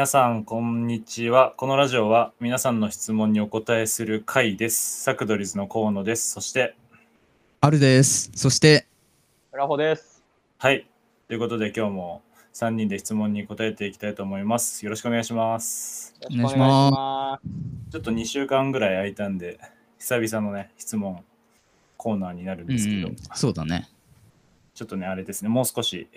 皆さん、こんにちは。このラジオは皆さんの質問にお答えする回です。サクドリズの河野です。そして、あるです。そして、ラホです。はい。ということで今日も3人で質問に答えていきたいと思います。よろしくお願いします。お願いします。ちょっと2週間ぐらい空いたんで、久々のね、質問コーナーになるんですけど、うん、そうだね。ちょっとね、あれですね、もう少し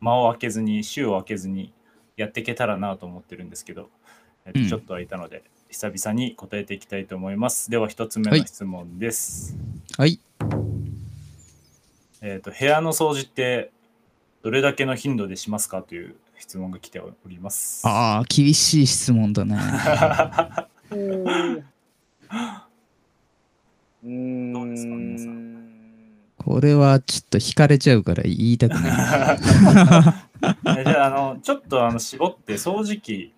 間を空けずに、週を空けずにやっていけたらなと思ってるんですけど、えっとうんちょっと空いたので、久々に答えていきたいと思います。では、1つ目の質問です。はい。えっと、部屋の掃除ってどれだけの頻度でしますかという質問が来ております。ああ、厳しい質問だね。うーん。どうですか皆さこれはちょっと引かれちゃうから言いたくない。えじゃあ、あの、ちょっとあの絞って掃除機、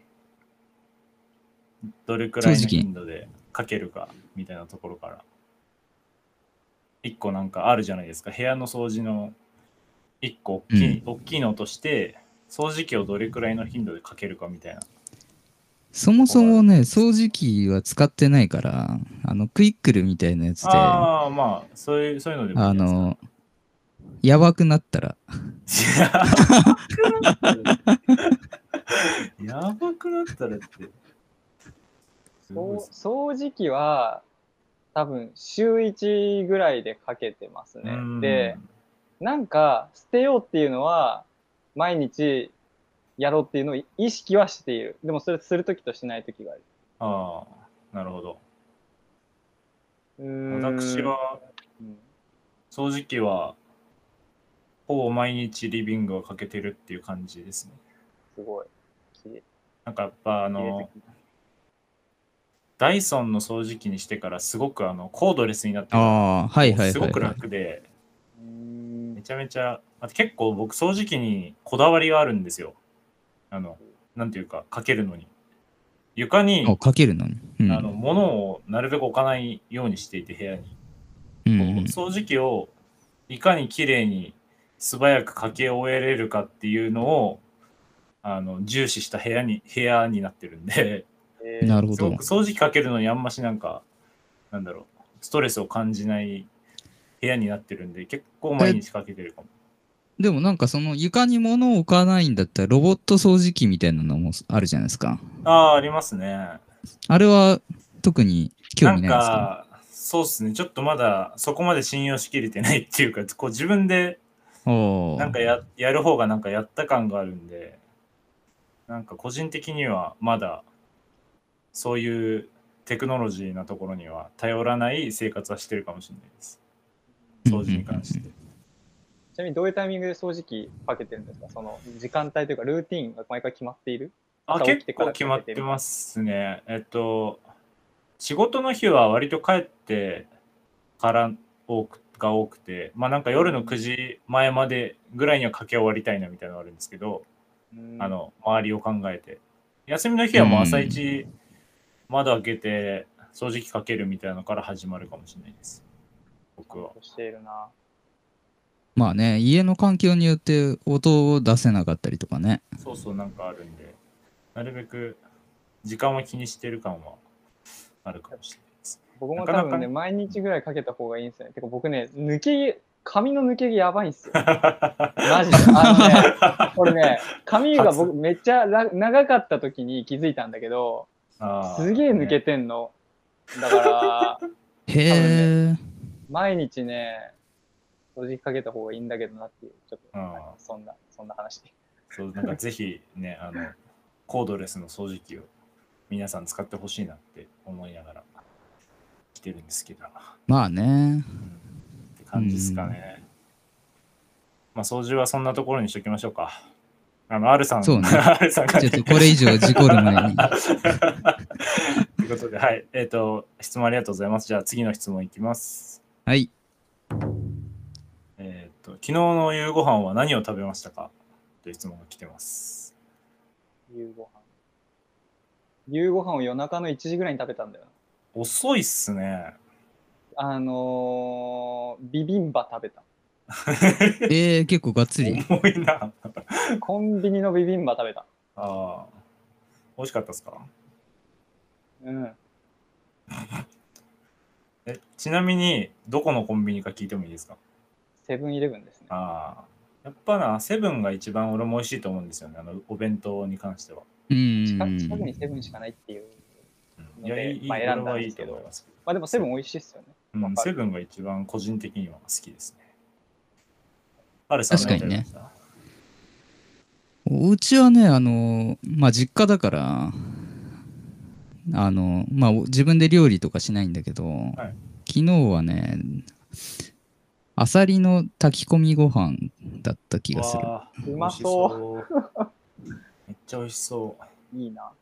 どれくらいの頻度でかけるかみたいなところから。一個なんかあるじゃないですか。部屋の掃除の一個大きい,、大きいのとして、掃除機をどれくらいの頻度でかけるかみたいな。そもそもね、掃除機は使ってないから、あの、クイックルみたいなやつで、あああ、まあ、そういうそういうのでもいいんじゃないの、やばくなったら。やばくなったらって。すごいっすそう掃除機は多分週1ぐらいでかけてますねうん。で、なんか捨てようっていうのは毎日やろうっていうのを意識はしている。でもそれするときとしないときがある。ああ、なるほど。私、はうん掃除機はほぼ毎日リビングをかけてるっていう感じですね。すごい。綺麗なんかやっぱあのダイソンの掃除機にしてからすごくあのコードレスになってるああ、はいはいはい、すごくはい。楽でうーんめちゃめちゃあと結構僕掃除機にこだわりがあるんですよ。あのなんていうかかけるのに床にあ、かけるのに？うん。あの物をなるべく置かないようにしていて部屋に。うん掃除機をいかにきれいに素早くかけ終えれるかっていうのをあの重視した部屋に部屋になってるんでえー なるほど。掃除機かけるのにあんましなんかなんだろうストレスを感じない部屋になってるんで結構毎日かけてるかも。でもなんかその床に物を置かないんだったらロボット掃除機みたいなのもあるじゃないですか。ああありますね。あれは特に興味ないですか？かそうっすねちょっとまだそこまで信用しきれてないっていうかこう自分でなんかややる方がなんかやった感があるんで、なんか個人的にはまだそういうテクノロジーなところには頼らない生活はしてるかもしれないです。掃除に関して。ちなみにどういうタイミングで掃除機かけてるんですか？その時間帯というかルーティンが毎回決まっている？あ、結構決まってますね。えっと、仕事の日は割と帰ってから多くが多くて、まあなんか夜の9時前までぐらいにはかけ終わりたいなみたいなのがあるんですけど、うん。あの周りを考えて。休みの日はもう朝一窓開けて掃除機かけるみたいなのから始まるかもしれないです。僕は。しているな。まあね、家の環境によって音を出せなかったりとかね。そうそうなんかあるんで。なるべく時間を気にしてる感はあるかもしれない。です僕も多分ね、毎日ぐらいかけた方がいいんですよね。てか僕ね、抜け毛、髪の抜け毛やばいんですよ。マジで。あのね、これね、髪が僕めっちゃら長かった時に気づいたんだけど、すげえ抜けてんの。だから、へえ。毎日ね、掃除機かけた方がいいんだけどなっていう、ちょっと、そんな、そんな話。そうなんかぜひねあのコードレスの掃除機を皆さん使ってほしいなって思いながら来てるんですけどまあね。うんって感じですかね。まあ、掃除はそんなところにしときましょうか。あの、R さん、そうね R さんが、ちょっとこれ以上事故る前に。ということで、はい。えっ、と、質問ありがとうございます。じゃあ次の質問いきます。はい。えっ、と、昨日の夕ご飯は何を食べましたか？という質問が来てます。夕ご飯。夕ご飯を夜中の1時ぐらいに食べたんだよな。遅いっすね。あのー、ビビンバ食べた。えー、結構がっつり。重いな。コンビニのビビンバ食べた。ああ。美味しかったですか？うん。えちなみに、どこのコンビニか聞いてもいいですか？セブンイレブンですね。ああ。やっぱな、セブンが一番俺も美味しいと思うんですよね。あの、お弁当に関しては。うん。近く近くにセブンしかないっていう。うんいや、いい、いいまあ選んだんですけどと思います。まあでもセブン美味しいっすよね。うん、セブンが一番個人的には好きですね。あるさん確かにね何食べましたうちはね、あの、まあ、実家だから、あの、まあ、お自分で料理とかしないんだけど、昨日はね、アサリの炊き込みご飯だった気がする。うまそう。めっちゃ美味しそう。いいな。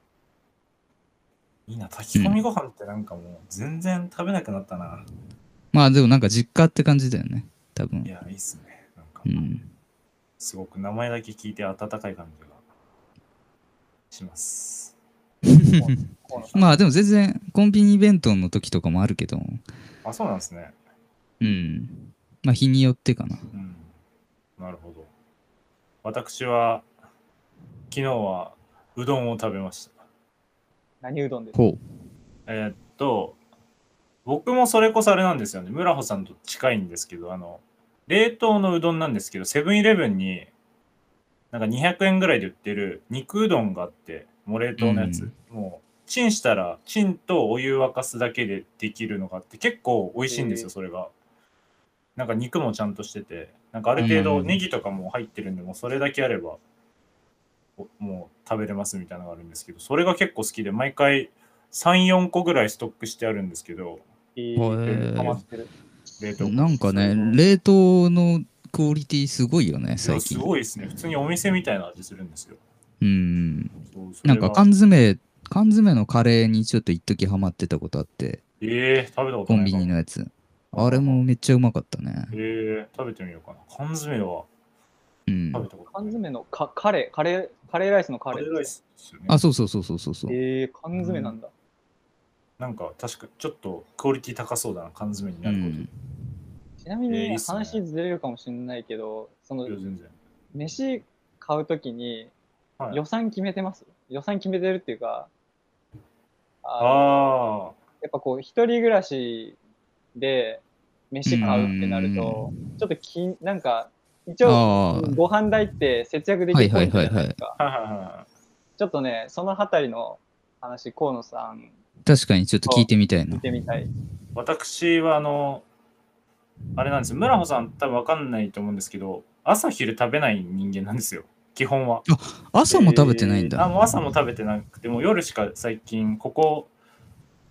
いいな、炊き込みご飯ってなんかもう全然食べなくなったな。まあ、でもなんか実家って感じだよね、多分い。や、いいっすね。なんかう、ん。すごく名前だけ聞いて温かい感じがします。まあ、でも全然コンビニ弁当の時とかもあるけど、あ、そうなんですね。うん。まあ、日によってかな。うん。なるほど。私は、昨日はうどんを食べました。何うどんですか？ほう。えーっと、僕もそれこそあれなんですよね。村穂さんと近いんですけど、あの、冷凍のうどんなんですけど、セブンイレブンに、なんか200円ぐらいで売ってる肉うどんがあって、もう冷凍のやつ。もう、チンしたら、チンとお湯沸かすだけでできるのがあって、結構美味しいんですよ、それが。なんか肉もちゃんとしてて、なんかある程度うんネギとかも入ってるんで、もうそれだけあれば、おもう食べれますみたいなのがあるんですけど、それが結構好きで、毎回3、4個ぐらいストックしてあるんですけど、えへーー、ハマってる。冷凍庫なんかね冷凍のクオリティすごいよね、最近。すごいですね。普通にお店みたいな味するんですよ。うん。なんか缶詰、缶詰のカレーにちょっと一時ハマってたことあって、えー、食べたことコンビニのやつ。あれもめっちゃうまかったね。えー、食べてみようかな。缶詰はうん。食べたこと。缶詰のかカレー、カレー、カレーライスのカレー。カレーライスですよね。あ、そうそうそうそうそうそう。えー、缶詰なんだ。なんか確かちょっとクオリティ高そうだな、缶詰になるこうん。ちなみに、えーね話ずれるかもしれないけど、その。飯買うときにはい予算決めてます、予算決めてるっていうか、あのあやっぱこう、一人暮らしで飯買うってなると、ちょっときん、なんか、一応、ああ、ご飯代って節約できるポイントじゃないですか。あ。はいはいはちょっとね、そのあたりの話、河野さん、確かにちょっと聞いてみたいな見。てみたい。い。私はあの、あれなんですよ。村穂さん多分わかんないと思うんですけど、朝昼食べない人間なんですよ。基本は。朝も食べてないんあ、だ。もう朝も食べてなくて、もう夜しか最近、ここ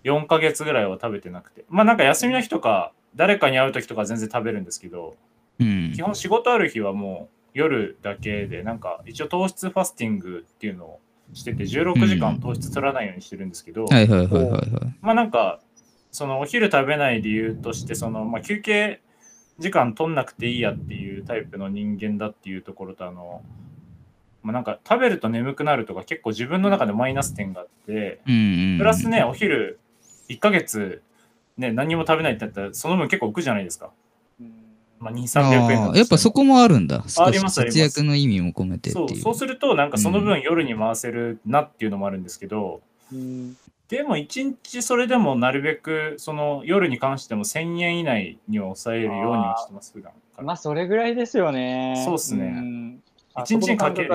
4ヶ月ぐらいは食べてなくて。まあなんか休みの日とか、誰かに会う時とか全然食べるんですけど、うん基。本仕事ある日はもう夜だけで、なんか一応糖質ファスティングっていうのをしてて、16時間糖質取らないようにしてるんですけど、はいはいはいはいはい。まあなんか、そのお昼食べない理由として、そのまあ休憩時間取んなくていいやっていうタイプの人間だっていうところと、あの、まあなんか食べると眠くなるとか結構自分の中でマイナス点があって。プラスね、お昼1ヶ月ね、何も食べないってなったら、その分結構浮くじゃないですか。うんまあ2、300円だとしてもああ、やっぱそこもあるんだ。ありますあります。節約の意味も込めてってそう。いう。そうするとなんかその分夜に回せるなっていうのもあるんですけど、うん。でも一日それでもなるべくその夜に関しても1000円以内には抑えるようにはしてます普段から。まあ、それぐらいですよね。そうっすね。ん。あ一日にかける。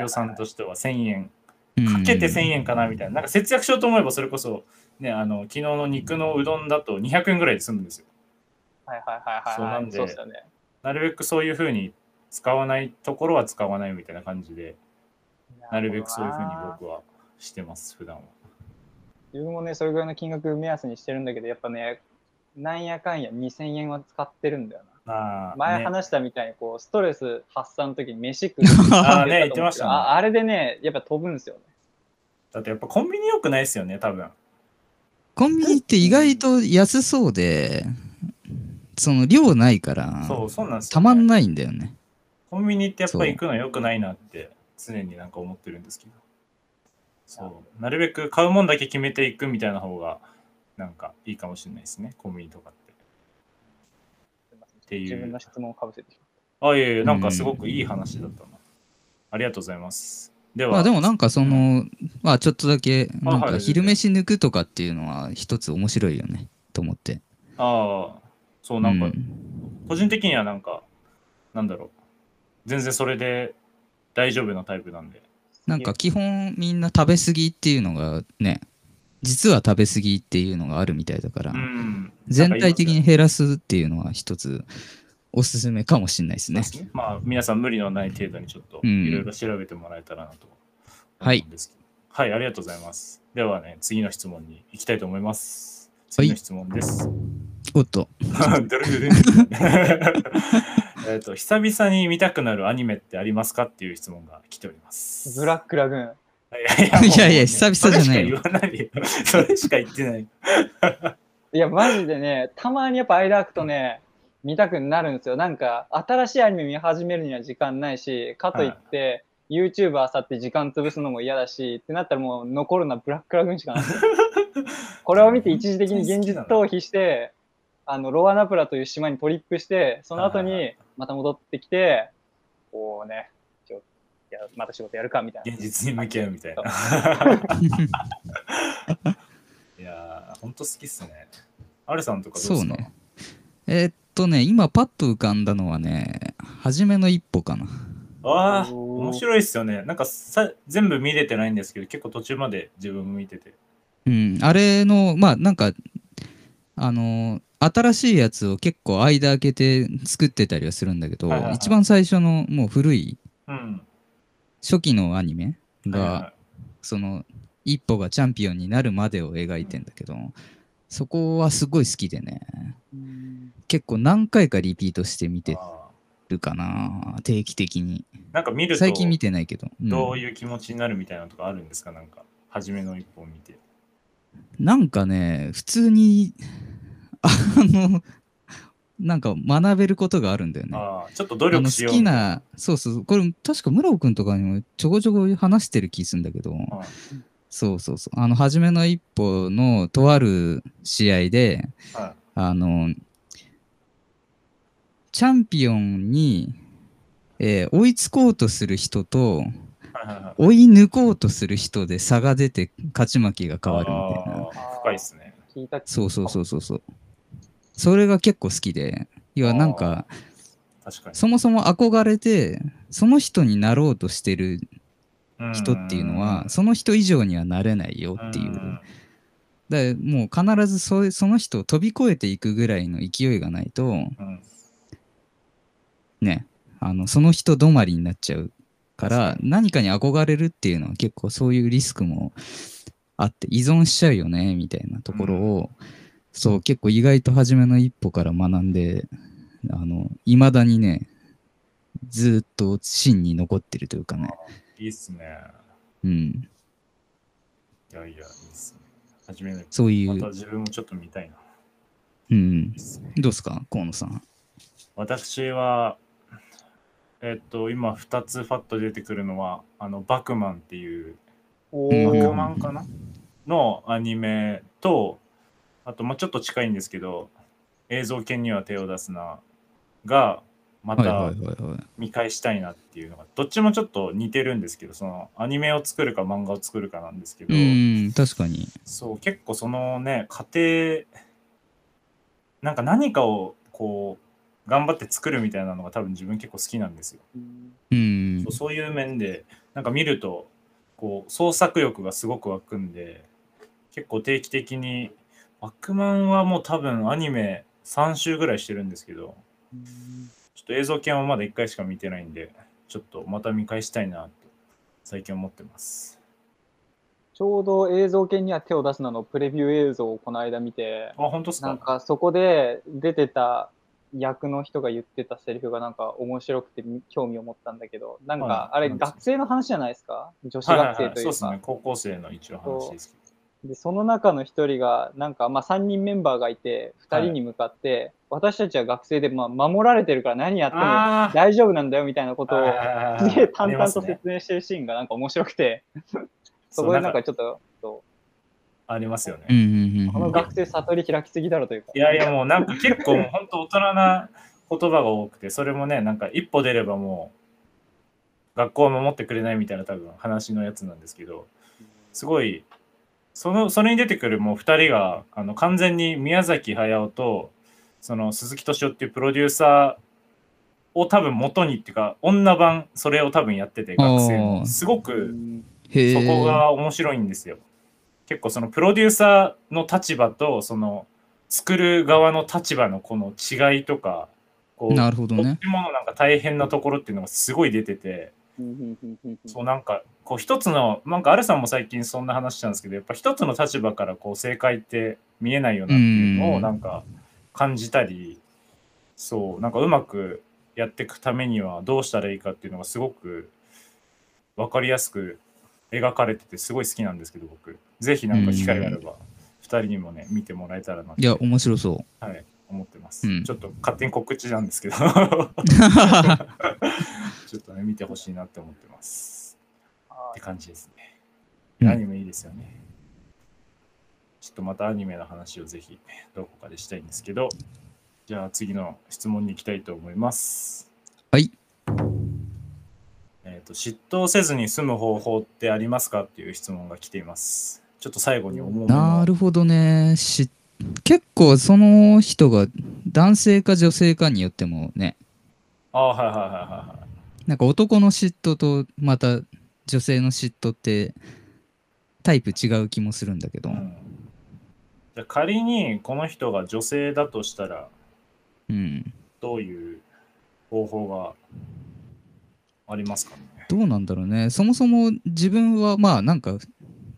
予算としては1000円。うん。かけて1000円かなみたいな。なんか節約しようと思えばそれこそねあの昨日の肉のうどんだと200円ぐらいで済むんですよはいはいはいはい。そうなんでそうですよね。なるべくそういうふうに使わないところは使わないみたいな感じでなるべくそういうふうに僕はしてます普段は自分もね、それぐらいの金額目安にしてるんだけど、やっぱね、なんやかんや2000円は使ってるんだよな。前話したみたいに、こう、ストレス発散の時に飯食う あーね言ってましたねああれでね、やっぱ飛ぶんですよね。だってやっぱコンビニ良くないですよね多分コンビニって意外と安そうで、その量ないから、そうそうなんですよ、ね、たまんないんだよね。コンビニってやっぱ行くの良くないなって常になんか思ってるんですけど。そう。なるべく買うもんだけ決めていくみたいな方がなんかいいかもしれないですね。コンビニとかって。ていう自分の質問をかぶせてしまっあ、いやいや、なんかすごくいい話だったな。ありがとうございます。では、まあでもなんかその、まあちょっとだけ、なんはいか昼飯抜くとかっていうのは一つ面白いよね、と思って。ああ、そう、なんか、う個人的にはなんか、なんだろう。全然それで大丈夫なタイプなんで。なんか基本みんな食べ過ぎっていうのがね、実は食べ過ぎっていうのがあるみたいだから、うん。全体的に減らすっていうのは一つおすすめかもしれないですねまあ、皆さん無理のない程度にちょっとうんいろいろ調べてもらえたらなとはい思うんですけど。はい、ありがとうございます。ではね、次の質問に行きたいと思います。次の質問です。おっと、えっと、久々に見たくなるアニメってありますかっていう質問が来ております。ブラックラグーン。いやいやいや久々じゃないよそれしか言わないよ。それしか言ってない。いや、マジでね、たまにやっぱ間空くとね、見たくなるんですよ。なんか、新しいアニメ見始めるには時間ないし、かといって、YouTube あさって時間潰すのも嫌だし、ってなったらもう残るのはブラックラグーンしかない。これを見て一時的に現実逃避して、あの、ロアナプラという島にトリップして、その後にまた戻ってきて、こうね、ちょいやまた仕事やるかみたいな。現実に向き合うみたいな。いやー、ほんと好きっすね。アルさんとかどうですか？そうね。えーっとね、今パッと浮かんだのはね、初めの一歩かな。ああ、面白いっすよね。なんかさ全部見れてないんですけど、結構途中まで自分も見てて。うん、あれの、まあなんか、あのー新しいやつを結構間空けて作ってたりはするんだけど、はいはいはい。一番最初のもう古いうん。初期のアニメが、はいはその一歩がチャンピオンになるまでを描いてんだけど、そこはすごい好きでね。結構何回かリピートして見いてあるかな定期的に。ーなんか見ると最近見てないけど、うん。どういう気持ちになるみたいなのとかあるんですか？なんか、初めの一本見て。なんかね普通にあのなんか学べることがあるんだよね。ああ、ちょっと努力しよう好きな、そうそう、これ確か村尾くんとかにもちょこちょこ話してる気するんだけど、はいそうそうそう、あの、初めの一歩のとある試合で、はあの、チャンピオンに、えー追いつこうとする人と。追い抜こうとする人で差が出て勝ち負けが変わるみたいな。深いっすね。そうそうそうそうそう。それが結構好きで、いや、なんか、確かに。そもそも憧れて、その人になろうとしてるうん人っていうのは、その人以上にはなれないよっていう。んだもう必ずそその人を飛び越えていくぐらいの勢いがないと、うんね、あのその人止まりになっちゃうから何かに憧れるっていうのは結構そういうリスクもあって依存しちゃうよねみたいなところを、そう結構意外と初めの一歩から学んであの未だにねずっと芯に残ってるというかね。いいっすね。うん。いやいや、いいっすね。初めの一そういう、歩また自分もちょっと見たいな。うん。ね。どうですか河野さん。私は、えっと、今2つファッと出てくるのは、あの、バクマンっていう、バクーマンかな？のアニメと、あと、まあちょっと近いんですけど、映像犬には手を出すな、が、またはいはいはいはい見返したいなっていうのが、どっちもちょっと似てるんですけど、その、アニメを作るか漫画を作るかなんですけど、うん確かに。そう、結構そのね、家庭、なんか何かをこう、頑張って作るみたいなのが多分自分結構好きなんですよ。うんそうそういう面で、なんか見ると、こう、創作欲がすごく湧くんで、結構定期的に、バックマンはもう多分アニメ3週ぐらいしてるんですけど、ちょっと映像系はまだ1回しか見てないんで、ちょっとまた見返したいなと、最近思ってます。ちょうど映像系には手を出すなのプレビュー映像をこの間見て、あ、本当ですか？なんかそこで出てた役の人が言ってたセリフがなんか面白くて興味を持ったんだけど、なんはい。かあれ学生の話じゃないですか？女子はいはいはい、学生とい。うかそうですね。。高校生の一応話ですけど。で、その中の一人が、なんかまあ3人メンバーがいて、2人に向かって、私たちは学生でまあ守られてるから何やってもあ大丈夫なんだよみたいなことを、あすげえ淡々と説明してるシーンがなんか面白くて、そこでなんかちょっと、そありますよね。この学生悟り開きすぎだろというか。いやいやもうなんか結構本当大人な言葉が多くて、それもね、なんか一歩出ればもう、学校を守ってくれないみたいな多分話のやつなんですけどすごいそのそれに出てくるもう2人があの完全に宮崎駿とその鈴木敏夫っていうプロデューサーを多分元にっていうか女版それを多分やってて学生のすごくそこが面白いんですよ。結構そのプロデューサーの立場とその作る側の立場のこの違いとかこうなるほどね。どっちものなんか大変なところっていうのがすごい出ててそうなんかこう一つのなんかアルさんも最近そんな話したんですけどやっぱ一つの立場からこう正解って見えないよなっていうのをなんか感じたりそうなんかうまくやっていくためにはどうしたらいいかっていうのがすごく分かりやすく描かれててすごい好きなんですけど僕ぜひなんか機会があれば2人にもね見てもらえたらないや面白そうはい思ってます、うん、ちょっと勝手に告知なんですけど ちょっとね、見てほしいなって思ってます。って感じですね。アニメいいですよね。ちょっとまたアニメの話をぜひどこかでしたいんですけど、じゃあ次の質問に行きたいと思います。はい。えっ、ー、と、嫉妬せずに済む方法ってありますかっていう質問が来ています。ちょっと最後に思うなるほどね。し結構その人が男性か女性かによってもね。ああ、はいはいはいはい。なんか男の嫉妬とまた女性の嫉妬ってタイプ違う気もするんだけど、うん、じゃ仮にこの人が女性だとしたら、うん、どういう方法がありますかね。どうなんだろうね。そもそも自分はまあなんか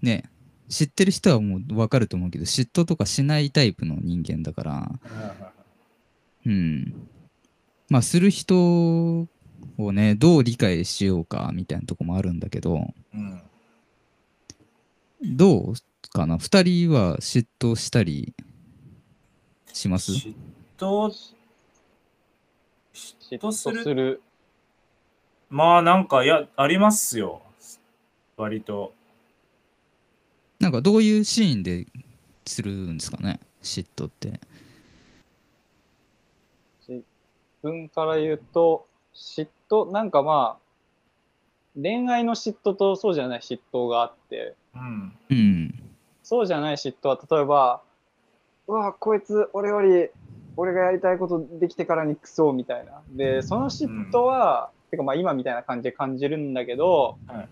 ね知ってる人はもう分かると思うけど嫉妬とかしないタイプの人間だから。うん。まあする人をねどう理解しようかみたいなとこもあるんだけど、うん、どうかな？2人は嫉妬したりします？嫉妬嫉妬するまあなんかいやありますよ。割と。なんかどういうシーンでするんですかね？嫉妬って。自分から言うと嫉妬、なんかまあ、恋愛の嫉妬とそうじゃない嫉妬があって、うん、そうじゃない嫉妬は、例えば、うわ、こいつ、俺より、俺がやりたいことできてからにクソみたいな。で、その嫉妬は、うん、てかまあ今みたいな感じで感じるんだけど、はい、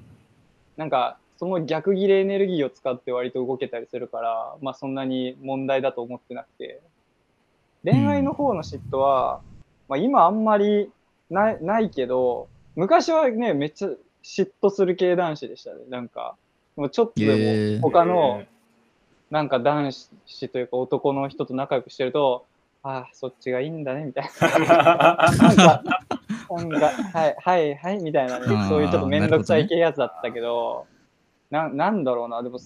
なんか、その逆ギレエネルギーを使って割と動けたりするから、まあそんなに問題だと思ってなくて、恋愛の方の嫉妬は、まあ今あんまりないないけど、昔はね、めっちゃ嫉妬する系男子でしたね。なんか、もうちょっとでも他の、なんか男子というか男の人と仲良くしてると、ああ、そっちがいいんだね、みたいな。なんか、なんか、はい、はい、はい、みたいなね、そういうちょっとめんどくさい系やつだったけど、ななんだろうな、でも、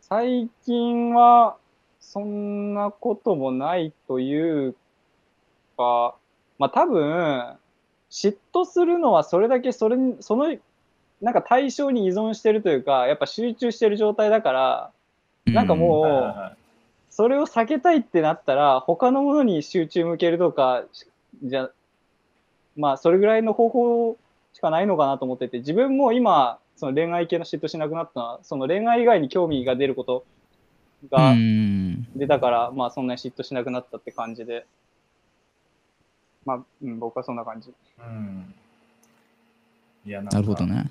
最近は、そんなこともないというか、まあ多分、嫉妬するのはそれだけそれに、その、なんか対象に依存してるというか、やっぱ集中してる状態だから、なんかもう、それを避けたいってなったら、他のものに集中向けるとか、じゃ、まあそれぐらいの方法しかないのかなと思ってて、自分も今、その恋愛系の嫉妬しなくなったのは、その恋愛以外に興味が出ることが出たから、まあそんなに嫉妬しなくなったって感じで。まあ、うん、僕はそんな感じ。うん。いや、なるほどね。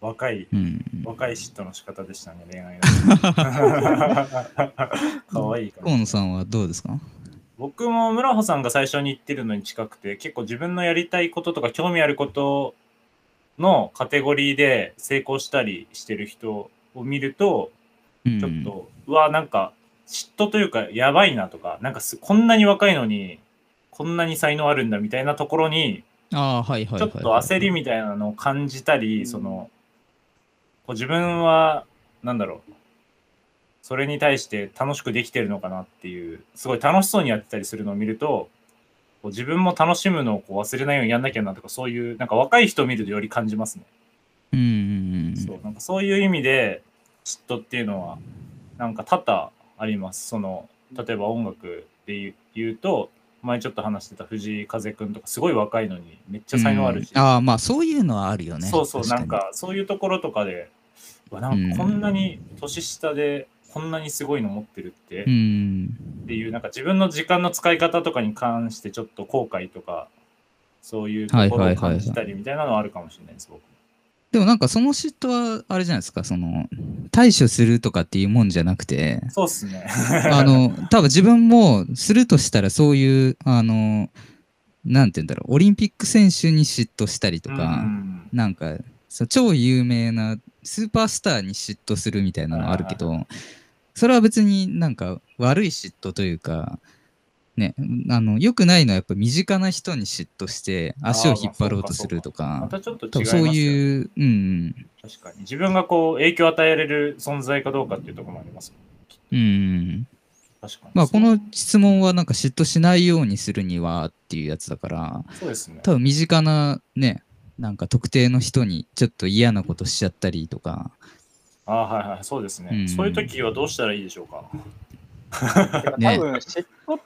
若い、うん、若い嫉妬の仕方でしたね、恋愛かわいいか河野さんはどうですか？僕も村穂さんが最初に言ってるのに近くて、結構自分のやりたいこととか興味あることのカテゴリーで成功したりしてる人を見ると、ちょっと、うわ、なんか嫉妬というかやばいなとか、なんかすこんなに若いのにこんなに才能あるんだみたいなところにちょっと焦りみたいなのを感じたり、そのこう自分はなんだろうそれに対して楽しくできてるのかなっていうすごい楽しそうにやってたりするのを見るとこう自分も楽しむのをこう忘れないようにやんなきゃなとかそういうなんか若い人を見るとより感じますね。うんうんうん、そうなんかそういう意味で嫉妬っていうのはなんか多々あります。その例えば音楽で言うと前ちょっと話してた藤井風くんとかすごい若いのにめっちゃ才能あるし、うん。ああまあそういうのはあるよね。そうそうなんかそういうところとかでなんかこんなに年下でこんなにすごいの持ってるって、うっんていうなんか自分の時間の使い方とかに関してちょっと後悔とかそういうところを感じたりみたいなのはあるかもしれないです僕。でもなんかその嫉妬はあれじゃないですかその対処するとかっていうもんじゃなくて。そうっすね。あの多分自分もするとしたらそういうあのなんて言うんだろうオリンピック選手に嫉妬したりとか、うん。なんか超有名なスーパースターに嫉妬するみたいなのあるけどそれは別になんか悪い嫉妬というかねあの良くないのはやっぱ身近な人に嫉妬して足を引っ張ろうとするとまかたちょっと違いますよね。そういううんうん。確かに。自分がこう影響を与えられる存在かどうかっていうところもありますうん。確かに。まあこの質問はなんか嫉妬しないようにするにはっていうやつだからそうですね。多分身近なねなんか特定の人にちょっと嫌なことしちゃったりとかああはいはいそうですね、うん。そういう時はどうしたらいいでしょうか？多分嫉妬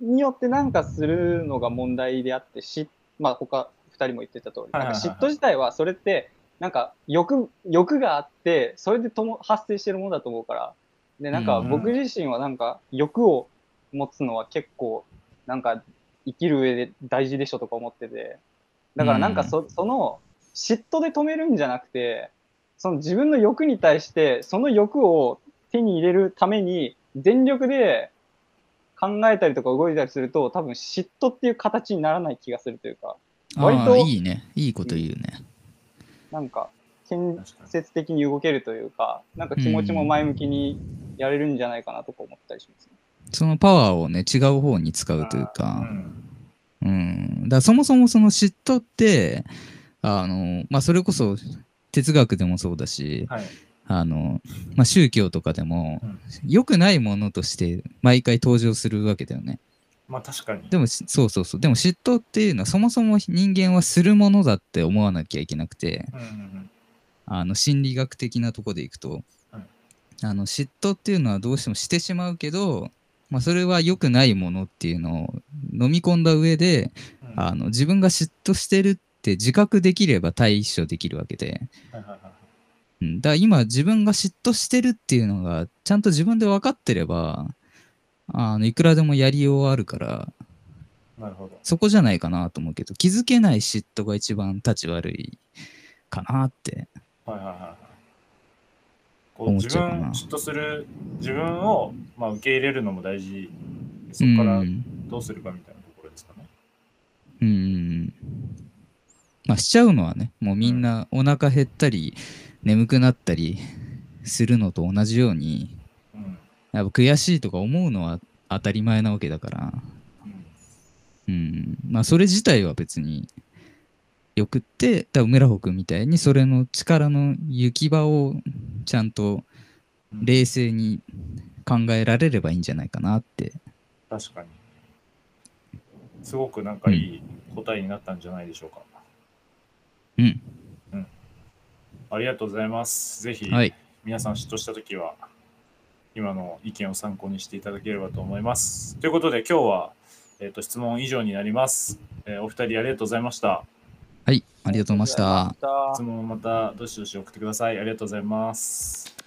によってなんかするのが問題であってしまあ他2人も言ってた通り。はいはいはいなんか嫉妬自体はそれってなんか欲欲があってそれでとも発生してるものだと思うから。でなんかうん僕自身はなんか欲を持つのは結構なんか生きる上で大事でしょとか思ってて。だからなんかそ,、その嫉妬で止めるんじゃなくてその自分の欲に対してその欲を手に入れるために全力で考えたりとか動いたりすると多分嫉妬っていう形にならない気がするというか割とああいいね。いいこと言うね、なんか建設的に動けるというかなんか気持ちも前向きにやれるんじゃないかなとか思ったりしますね。そのパワーをね違う方に使うといううかん。うん。だそもそもその嫉妬ってあのまあそれこそ哲学でもそうだしはい。あの、まあ、宗教とかでもうん。良くないものとして毎回登場するわけだよね。まあ確かに。でもしそうそうそう。でも嫉妬っていうのはそもそも人間はするものだって思わなきゃいけなくてうんうんあの心理学的なとこでいくと、はいあの嫉妬っていうのはどうしてもしてしまうけど、まあ、それは良くないものっていうのを飲み込んだ上でうん。あの自分が嫉妬してるって自覚できれば対処できるわけで、うん、だから今自分が嫉妬してるっていうのがちゃんと自分で分かってればあのいくらでもやりようはあるから。なるほど。そこじゃないかなと思うけど気づけない嫉妬が一番立ち悪いかなって。はいはいはいはい。こう自分嫉妬する自分を、まあ、受け入れるのも大事。でそこからうん。どうするかみたいなところですかね、うんまあしちゃうのはねもうみんなお腹減ったり眠くなったりするのと同じようにうん。やっぱ悔しいとか思うのは当たり前なわけだから。うん。うん。まあそれ自体は別によくって多分村穂君みたいにそれの力の行き場をちゃんとうん冷静に考えられればいいんじゃないかなって。確かに。すごくなんかいい答えになったんじゃないでしょうか、うんありがとうございます。ぜひ、はい。皆さん嫉妬したときは今の意見を参考にしていただければと思います。ということで今日は、えー、と質問以上になります、えーお二人ありがとうございました。はいありがとうございました。ありがとうございました。質問またどしどし送ってください。ありがとうございます